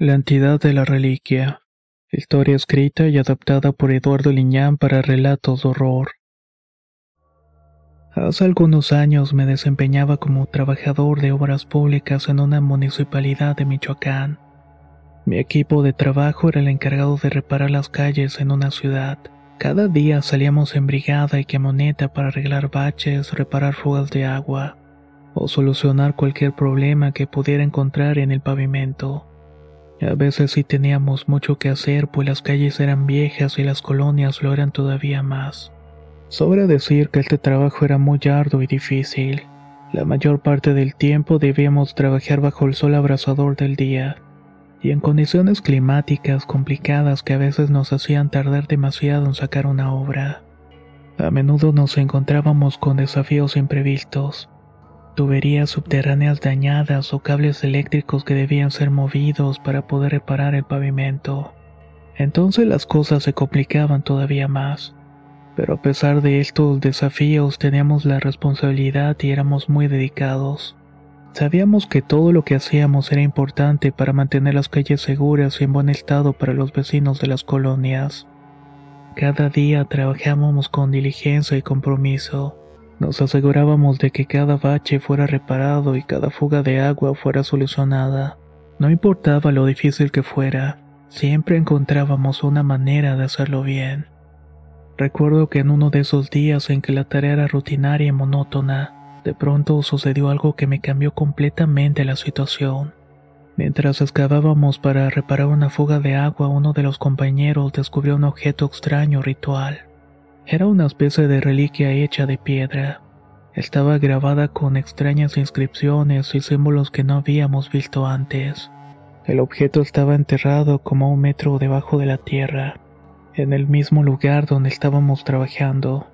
La entidad de la reliquia. Historia escrita y adaptada por Eduardo Liñán para relatos de horror. Hace algunos años me desempeñaba como trabajador de obras públicas en una municipalidad de Michoacán. Mi equipo de trabajo era el encargado de reparar las calles en una ciudad. Cada día salíamos en brigada y camioneta para arreglar baches, reparar fugas de agua o solucionar cualquier problema que pudiera encontrar en el pavimento. A veces sí teníamos mucho que hacer, pues las calles eran viejas y las colonias lo eran todavía más. Sobra decir que este trabajo era muy arduo y difícil. La mayor parte del tiempo debíamos trabajar bajo el sol abrasador del día, y en condiciones climáticas complicadas que a veces nos hacían tardar demasiado en sacar una obra. A menudo nos encontrábamos con desafíos imprevistos, tuberías subterráneas dañadas o cables eléctricos que debían ser movidos para poder reparar el pavimento. Entonces las cosas se complicaban todavía más. Pero a pesar de estos desafíos teníamos la responsabilidad y éramos muy dedicados. Sabíamos que todo lo que hacíamos era importante para mantener las calles seguras y en buen estado para los vecinos de las colonias. Cada día trabajábamos con diligencia y compromiso. Nos asegurábamos de que cada bache fuera reparado y cada fuga de agua fuera solucionada. No importaba lo difícil que fuera, siempre encontrábamos una manera de hacerlo bien. Recuerdo que en uno de esos días en que la tarea era rutinaria y monótona, de pronto sucedió algo que me cambió completamente la situación. Mientras excavábamos para reparar una fuga de agua, uno de los compañeros descubrió un objeto extraño ritual. Era una especie de reliquia hecha de piedra. Estaba grabada con extrañas inscripciones y símbolos que no habíamos visto antes. El objeto estaba enterrado como a un metro debajo de la tierra, en el mismo lugar donde estábamos trabajando.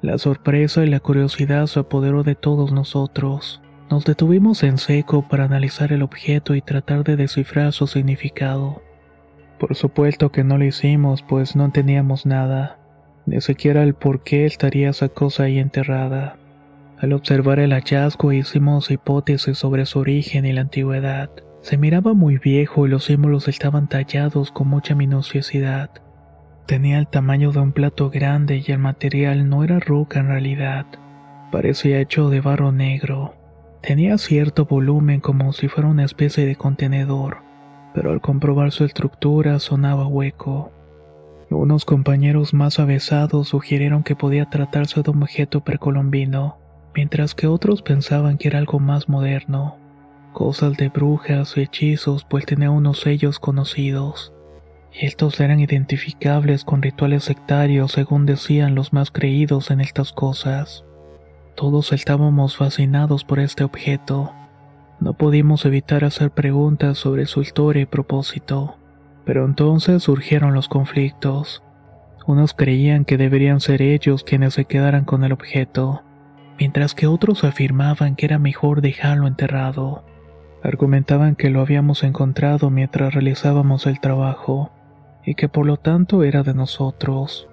La sorpresa y la curiosidad se apoderó de todos nosotros. Nos detuvimos en seco para analizar el objeto y tratar de descifrar su significado. Por supuesto que no lo hicimos, pues no teníamos nada, ni siquiera el por qué estaría esa cosa ahí enterrada. Al observar el hallazgo hicimos hipótesis sobre su origen y la antigüedad. Se miraba muy viejo y los símbolos estaban tallados con mucha minuciosidad. Tenía el tamaño de un plato grande y el material no era roca en realidad. Parecía hecho de barro negro. Tenía cierto volumen como si fuera una especie de contenedor, pero al comprobar su estructura sonaba hueco. Unos compañeros más avesados sugirieron que podía tratarse de un objeto precolombino, mientras que otros pensaban que era algo más moderno. Cosas de brujas o hechizos, pues tenía unos sellos conocidos. Estos eran identificables con rituales sectarios según decían los más creídos en estas cosas. Todos estábamos fascinados por este objeto. No pudimos evitar hacer preguntas sobre su historia y propósito. Pero entonces surgieron los conflictos. Unos creían que deberían ser ellos quienes se quedaran con el objeto, mientras que otros afirmaban que era mejor dejarlo enterrado. Argumentaban que lo habíamos encontrado mientras realizábamos el trabajo, y que por lo tanto era de nosotros.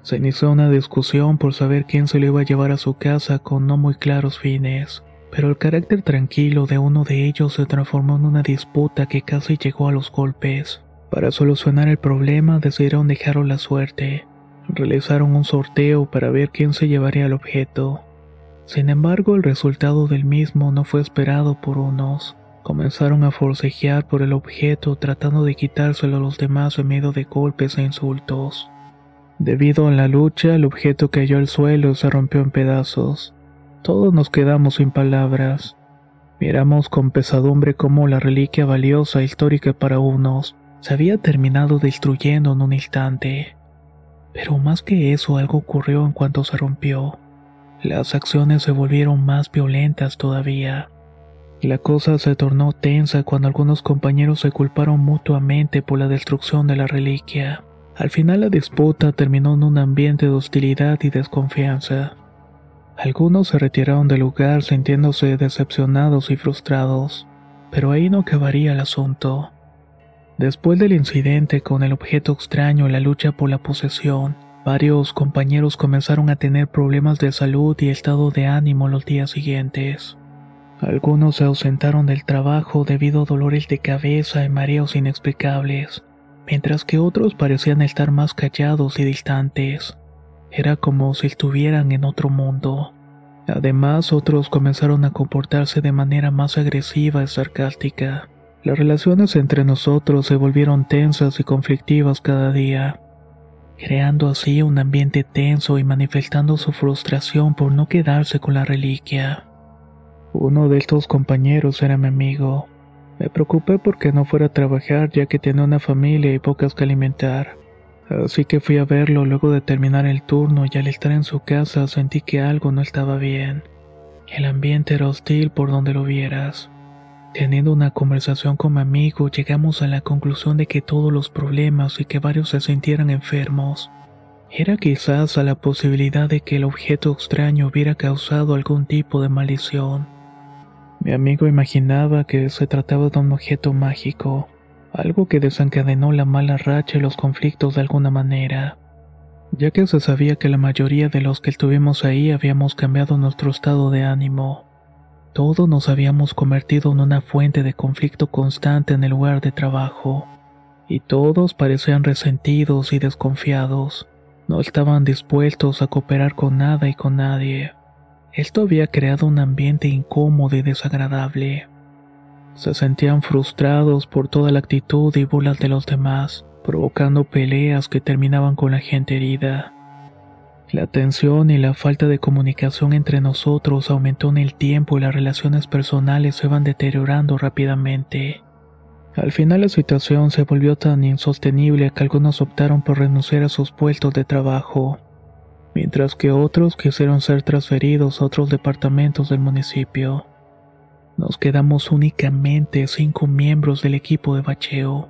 Se inició una discusión por saber quién se lo iba a llevar a su casa con no muy claros fines, pero el carácter tranquilo de uno de ellos se transformó en una disputa que casi llegó a los golpes. Para solucionar el problema decidieron dejarlo la suerte. Realizaron un sorteo para ver quién se llevaría el objeto. Sin embargo, el resultado del mismo no fue esperado por unos. Comenzaron a forcejear por el objeto tratando de quitárselo a los demás en medio de golpes e insultos. Debido a la lucha, el objeto cayó al suelo y se rompió en pedazos. Todos nos quedamos sin palabras. Miramos con pesadumbre cómo la reliquia valiosa e histórica para unos se había terminado destruyendo en un instante. Pero más que eso, algo ocurrió en cuanto se rompió. Las acciones se volvieron más violentas todavía. La cosa se tornó tensa cuando algunos compañeros se culparon mutuamente por la destrucción de la reliquia. Al final la disputa terminó en un ambiente de hostilidad y desconfianza. Algunos se retiraron del lugar sintiéndose decepcionados y frustrados, pero ahí no acabaría el asunto. Después del incidente con el objeto extraño la lucha por la posesión, varios compañeros comenzaron a tener problemas de salud y estado de ánimo los días siguientes. Algunos se ausentaron del trabajo debido a dolores de cabeza y mareos inexplicables, mientras que otros parecían estar más callados y distantes. Era como si estuvieran en otro mundo. Además, otros comenzaron a comportarse de manera más agresiva y sarcástica. Las relaciones entre nosotros se volvieron tensas y conflictivas cada día, creando así un ambiente tenso y manifestando su frustración por no quedarse con la reliquia. Uno de estos compañeros era mi amigo. Me preocupé porque no fuera a trabajar ya que tenía una familia y pocas que alimentar. Así que fui a verlo luego de terminar el turno y al estar en su casa sentí que algo no estaba bien. El ambiente era hostil por donde lo vieras. Teniendo una conversación con mi amigo llegamos a la conclusión de que todos los problemas y que varios se sintieran enfermos era quizás a la posibilidad de que el objeto extraño hubiera causado algún tipo de maldición. Mi amigo imaginaba que se trataba de un objeto mágico, algo que desencadenó la mala racha y los conflictos de alguna manera, ya que se sabía que la mayoría de los que estuvimos ahí habíamos cambiado nuestro estado de ánimo. Todos nos habíamos convertido en una fuente de conflicto constante en el lugar de trabajo, y todos parecían resentidos y desconfiados. No estaban dispuestos a cooperar con nada y con nadie. Esto había creado un ambiente incómodo y desagradable. Se sentían frustrados por toda la actitud y burlas de los demás, provocando peleas que terminaban con la gente herida. La tensión y la falta de comunicación entre nosotros aumentó en el tiempo y las relaciones personales se iban deteriorando rápidamente. Al final la situación se volvió tan insostenible que algunos optaron por renunciar a sus puestos de trabajo mientras que otros quisieron ser transferidos a otros departamentos del municipio. Nos quedamos únicamente cinco miembros del equipo de bacheo.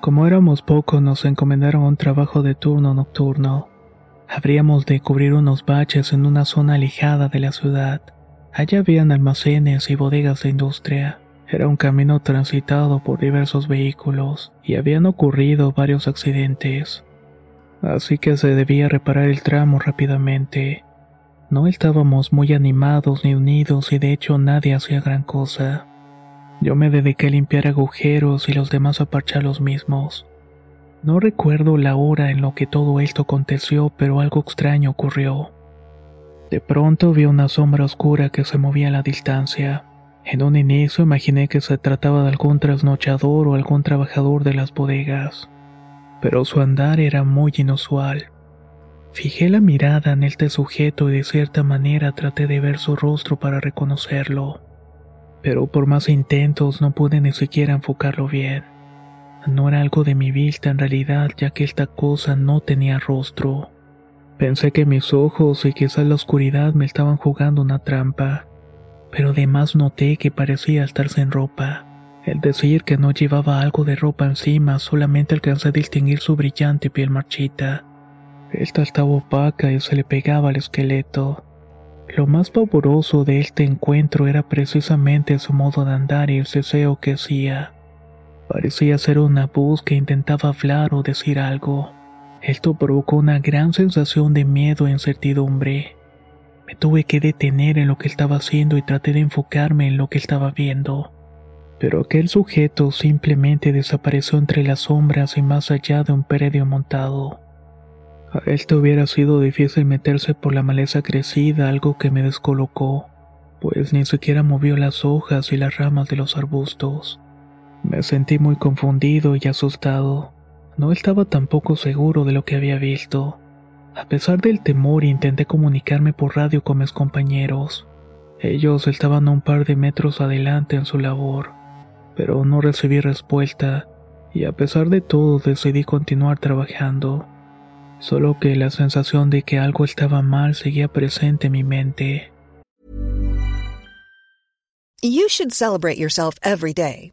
Como éramos pocos, nos encomendaron un trabajo de turno nocturno. Habríamos de cubrir unos baches en una zona alejada de la ciudad. Allá habían almacenes y bodegas de industria. Era un camino transitado por diversos vehículos y habían ocurrido varios accidentes así que se debía reparar el tramo rápidamente. No estábamos muy animados ni unidos y de hecho nadie hacía gran cosa. Yo me dediqué a limpiar agujeros y los demás a parchar los mismos. No recuerdo la hora en lo que todo esto aconteció, pero algo extraño ocurrió. De pronto vi una sombra oscura que se movía a la distancia. En un inicio imaginé que se trataba de algún trasnochador o algún trabajador de las bodegas pero su andar era muy inusual. Fijé la mirada en este sujeto y de cierta manera traté de ver su rostro para reconocerlo, pero por más intentos no pude ni siquiera enfocarlo bien. No era algo de mi vista en realidad ya que esta cosa no tenía rostro. Pensé que mis ojos y quizás la oscuridad me estaban jugando una trampa, pero además noté que parecía estar sin ropa. El decir que no llevaba algo de ropa encima solamente alcancé a distinguir su brillante piel marchita. Esta estaba opaca y se le pegaba al esqueleto. Lo más pavoroso de este encuentro era precisamente su modo de andar y el ceseo que hacía. Parecía ser una voz que intentaba hablar o decir algo. Esto provocó una gran sensación de miedo e incertidumbre. Me tuve que detener en lo que estaba haciendo y traté de enfocarme en lo que estaba viendo pero aquel sujeto simplemente desapareció entre las sombras y más allá de un predio montado. A te hubiera sido difícil meterse por la maleza crecida, algo que me descolocó, pues ni siquiera movió las hojas y las ramas de los arbustos. Me sentí muy confundido y asustado. No estaba tampoco seguro de lo que había visto. A pesar del temor intenté comunicarme por radio con mis compañeros. Ellos estaban a un par de metros adelante en su labor pero no recibí respuesta y a pesar de todo decidí continuar trabajando. Solo que la sensación de que algo estaba mal seguía presente en mi mente. You should celebrate yourself every day,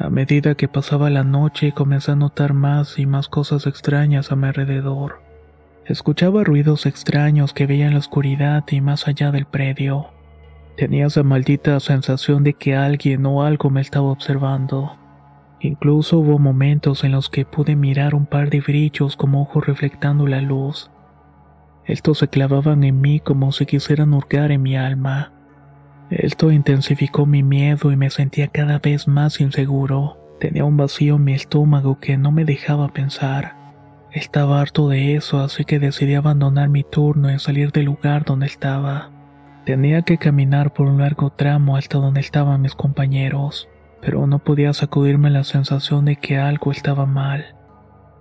A medida que pasaba la noche comencé a notar más y más cosas extrañas a mi alrededor. Escuchaba ruidos extraños que veía en la oscuridad y más allá del predio. Tenía esa maldita sensación de que alguien o algo me estaba observando. Incluso hubo momentos en los que pude mirar un par de brillos como ojos reflectando la luz. Estos se clavaban en mí como si quisieran hurgar en mi alma. Esto intensificó mi miedo y me sentía cada vez más inseguro. Tenía un vacío en mi estómago que no me dejaba pensar. Estaba harto de eso, así que decidí abandonar mi turno y salir del lugar donde estaba. Tenía que caminar por un largo tramo hasta donde estaban mis compañeros, pero no podía sacudirme la sensación de que algo estaba mal.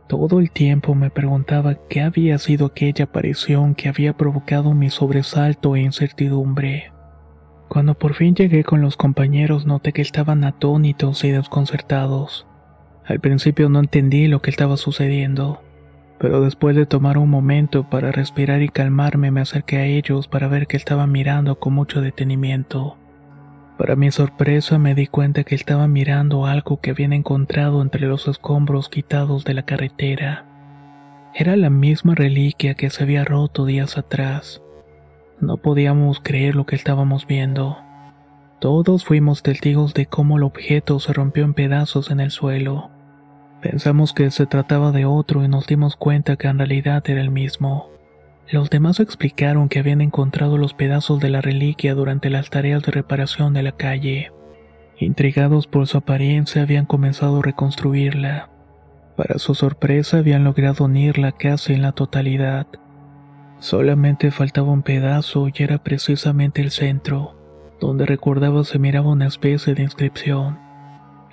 Todo el tiempo me preguntaba qué había sido aquella aparición que había provocado mi sobresalto e incertidumbre. Cuando por fin llegué con los compañeros noté que estaban atónitos y desconcertados. Al principio no entendí lo que estaba sucediendo, pero después de tomar un momento para respirar y calmarme me acerqué a ellos para ver que estaban mirando con mucho detenimiento. Para mi sorpresa me di cuenta que estaban mirando algo que habían encontrado entre los escombros quitados de la carretera. Era la misma reliquia que se había roto días atrás. No podíamos creer lo que estábamos viendo. Todos fuimos testigos de cómo el objeto se rompió en pedazos en el suelo. Pensamos que se trataba de otro y nos dimos cuenta que en realidad era el mismo. Los demás explicaron que habían encontrado los pedazos de la reliquia durante las tareas de reparación de la calle. Intrigados por su apariencia habían comenzado a reconstruirla. Para su sorpresa habían logrado unirla casi en la totalidad. Solamente faltaba un pedazo y era precisamente el centro, donde recordaba se miraba una especie de inscripción.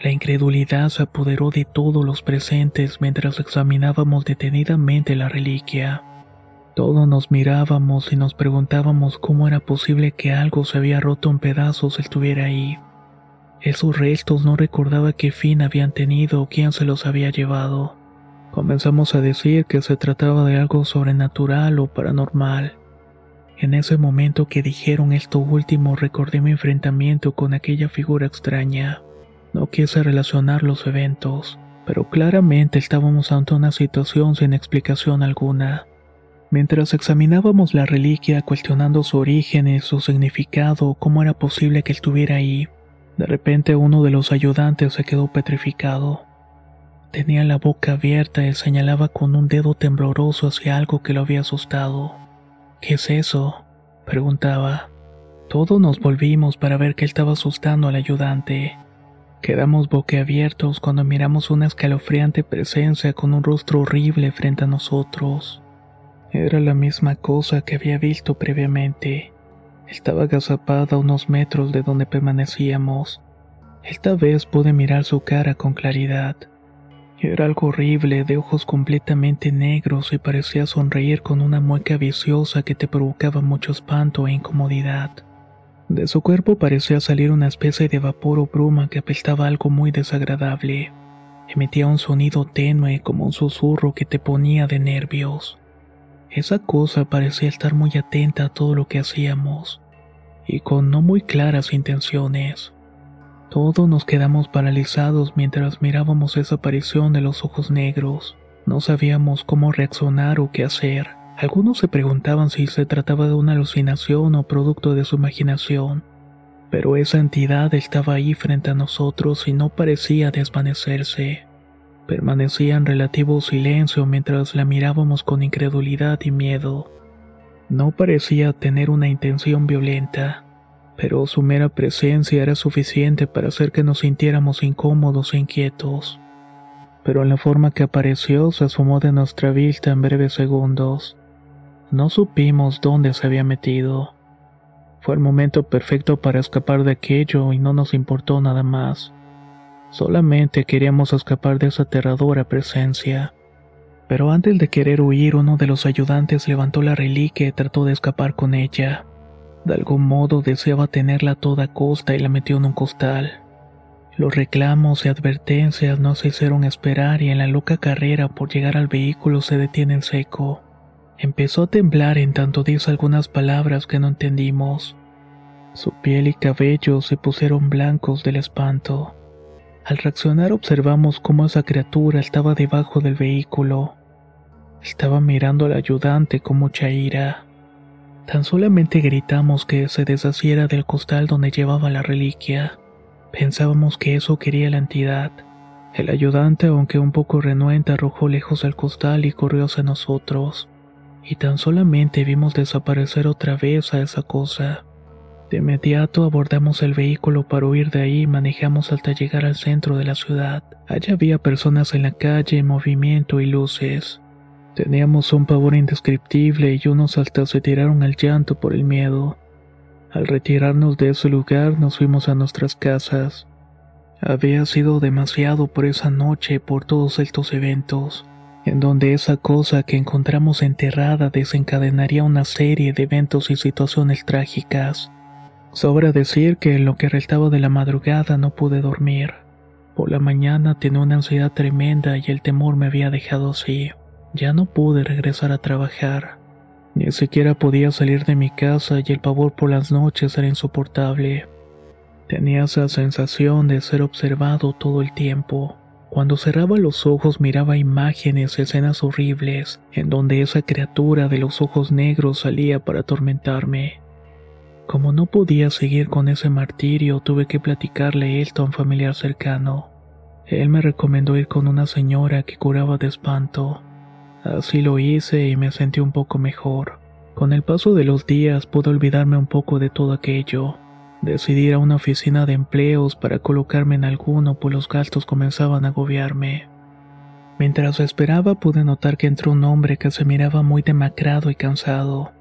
La incredulidad se apoderó de todos los presentes mientras examinábamos detenidamente la reliquia. Todos nos mirábamos y nos preguntábamos cómo era posible que algo se había roto en pedazos estuviera ahí. Esos restos no recordaba qué fin habían tenido o quién se los había llevado. Comenzamos a decir que se trataba de algo sobrenatural o paranormal. En ese momento que dijeron esto último recordé mi enfrentamiento con aquella figura extraña. No quise relacionar los eventos, pero claramente estábamos ante una situación sin explicación alguna. Mientras examinábamos la reliquia cuestionando su origen y su significado, cómo era posible que estuviera ahí, de repente uno de los ayudantes se quedó petrificado. Tenía la boca abierta y señalaba con un dedo tembloroso hacia algo que lo había asustado. ¿Qué es eso? preguntaba. Todos nos volvimos para ver que estaba asustando al ayudante. Quedamos boquiabiertos cuando miramos una escalofriante presencia con un rostro horrible frente a nosotros. Era la misma cosa que había visto previamente. Estaba agazapada a unos metros de donde permanecíamos. Esta vez pude mirar su cara con claridad. Era algo horrible, de ojos completamente negros y parecía sonreír con una mueca viciosa que te provocaba mucho espanto e incomodidad. De su cuerpo parecía salir una especie de vapor o bruma que apestaba algo muy desagradable. Emitía un sonido tenue como un susurro que te ponía de nervios. Esa cosa parecía estar muy atenta a todo lo que hacíamos, y con no muy claras intenciones. Todos nos quedamos paralizados mientras mirábamos esa aparición de los ojos negros. No sabíamos cómo reaccionar o qué hacer. Algunos se preguntaban si se trataba de una alucinación o producto de su imaginación, pero esa entidad estaba ahí frente a nosotros y no parecía desvanecerse. Permanecía en relativo silencio mientras la mirábamos con incredulidad y miedo. No parecía tener una intención violenta, pero su mera presencia era suficiente para hacer que nos sintiéramos incómodos e inquietos. Pero en la forma que apareció se asomó de nuestra vista en breves segundos. No supimos dónde se había metido. Fue el momento perfecto para escapar de aquello y no nos importó nada más. Solamente queríamos escapar de esa aterradora presencia. Pero antes de querer huir, uno de los ayudantes levantó la reliquia y trató de escapar con ella. De algún modo deseaba tenerla a toda costa y la metió en un costal. Los reclamos y advertencias no se hicieron esperar y en la loca carrera por llegar al vehículo se detiene en seco. Empezó a temblar en tanto dice algunas palabras que no entendimos. Su piel y cabello se pusieron blancos del espanto. Al reaccionar observamos cómo esa criatura estaba debajo del vehículo. Estaba mirando al ayudante con mucha ira. Tan solamente gritamos que se deshaciera del costal donde llevaba la reliquia. Pensábamos que eso quería la entidad. El ayudante, aunque un poco renuente, arrojó lejos el costal y corrió hacia nosotros y tan solamente vimos desaparecer otra vez a esa cosa. De inmediato abordamos el vehículo para huir de ahí y manejamos hasta llegar al centro de la ciudad. Allá había personas en la calle, movimiento y luces. Teníamos un pavor indescriptible y unos hasta se tiraron al llanto por el miedo. Al retirarnos de ese lugar nos fuimos a nuestras casas. Había sido demasiado por esa noche por todos estos eventos en donde esa cosa que encontramos enterrada desencadenaría una serie de eventos y situaciones trágicas. Sobra decir que en lo que restaba de la madrugada no pude dormir. Por la mañana tenía una ansiedad tremenda y el temor me había dejado así. Ya no pude regresar a trabajar. Ni siquiera podía salir de mi casa y el pavor por las noches era insoportable. Tenía esa sensación de ser observado todo el tiempo. Cuando cerraba los ojos miraba imágenes, escenas horribles, en donde esa criatura de los ojos negros salía para atormentarme. Como no podía seguir con ese martirio, tuve que platicarle esto a un familiar cercano. Él me recomendó ir con una señora que curaba de espanto. Así lo hice y me sentí un poco mejor. Con el paso de los días pude olvidarme un poco de todo aquello. Decidí ir a una oficina de empleos para colocarme en alguno, pues los gastos comenzaban a agobiarme. Mientras esperaba pude notar que entró un hombre que se miraba muy demacrado y cansado.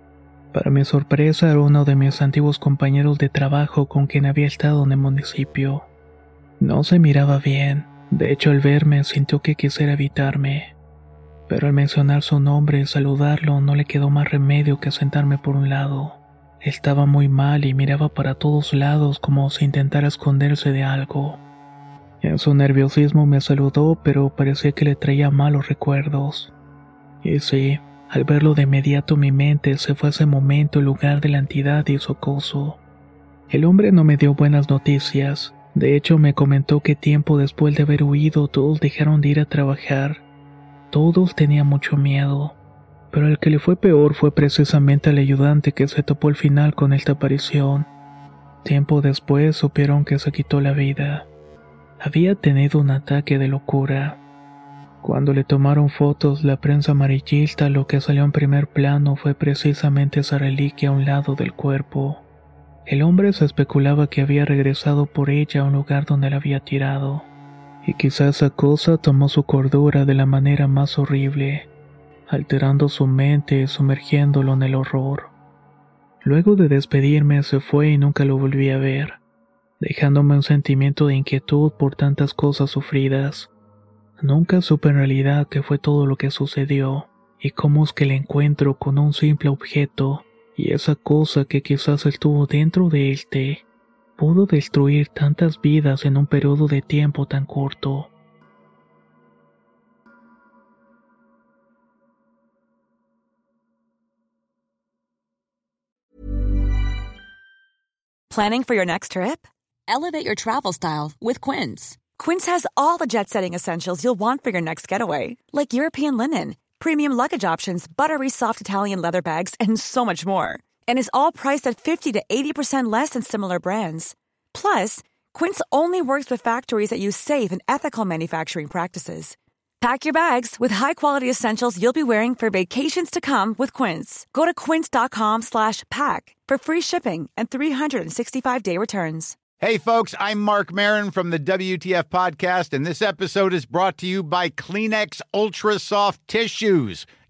Para mi sorpresa era uno de mis antiguos compañeros de trabajo con quien había estado en el municipio. No se miraba bien, de hecho al verme sintió que quisiera evitarme. Pero al mencionar su nombre y saludarlo no le quedó más remedio que sentarme por un lado. Estaba muy mal y miraba para todos lados como si intentara esconderse de algo. En su nerviosismo me saludó, pero parecía que le traía malos recuerdos. Y sí, al verlo de inmediato mi mente se fue a ese momento el lugar de la entidad y su acoso. El hombre no me dio buenas noticias. De hecho, me comentó que tiempo después de haber huido todos dejaron de ir a trabajar. Todos tenían mucho miedo pero el que le fue peor fue precisamente al ayudante que se topó al final con esta aparición. Tiempo después supieron que se quitó la vida. Había tenido un ataque de locura. Cuando le tomaron fotos la prensa amarillista lo que salió en primer plano fue precisamente esa reliquia a un lado del cuerpo. El hombre se especulaba que había regresado por ella a un lugar donde la había tirado. Y quizás esa cosa tomó su cordura de la manera más horrible alterando su mente y sumergiéndolo en el horror. Luego de despedirme se fue y nunca lo volví a ver, dejándome un sentimiento de inquietud por tantas cosas sufridas. Nunca supe en realidad qué fue todo lo que sucedió y cómo es que el encuentro con un simple objeto y esa cosa que quizás estuvo dentro de este pudo destruir tantas vidas en un periodo de tiempo tan corto. Planning for your next trip? Elevate your travel style with Quince. Quince has all the jet setting essentials you'll want for your next getaway, like European linen, premium luggage options, buttery soft Italian leather bags, and so much more. And is all priced at 50 to 80% less than similar brands. Plus, Quince only works with factories that use safe and ethical manufacturing practices. Pack your bags with high-quality essentials you'll be wearing for vacations to come with Quince. Go to quince.com/pack for free shipping and 365-day returns. Hey folks, I'm Mark Marin from the WTF podcast and this episode is brought to you by Kleenex Ultra Soft Tissues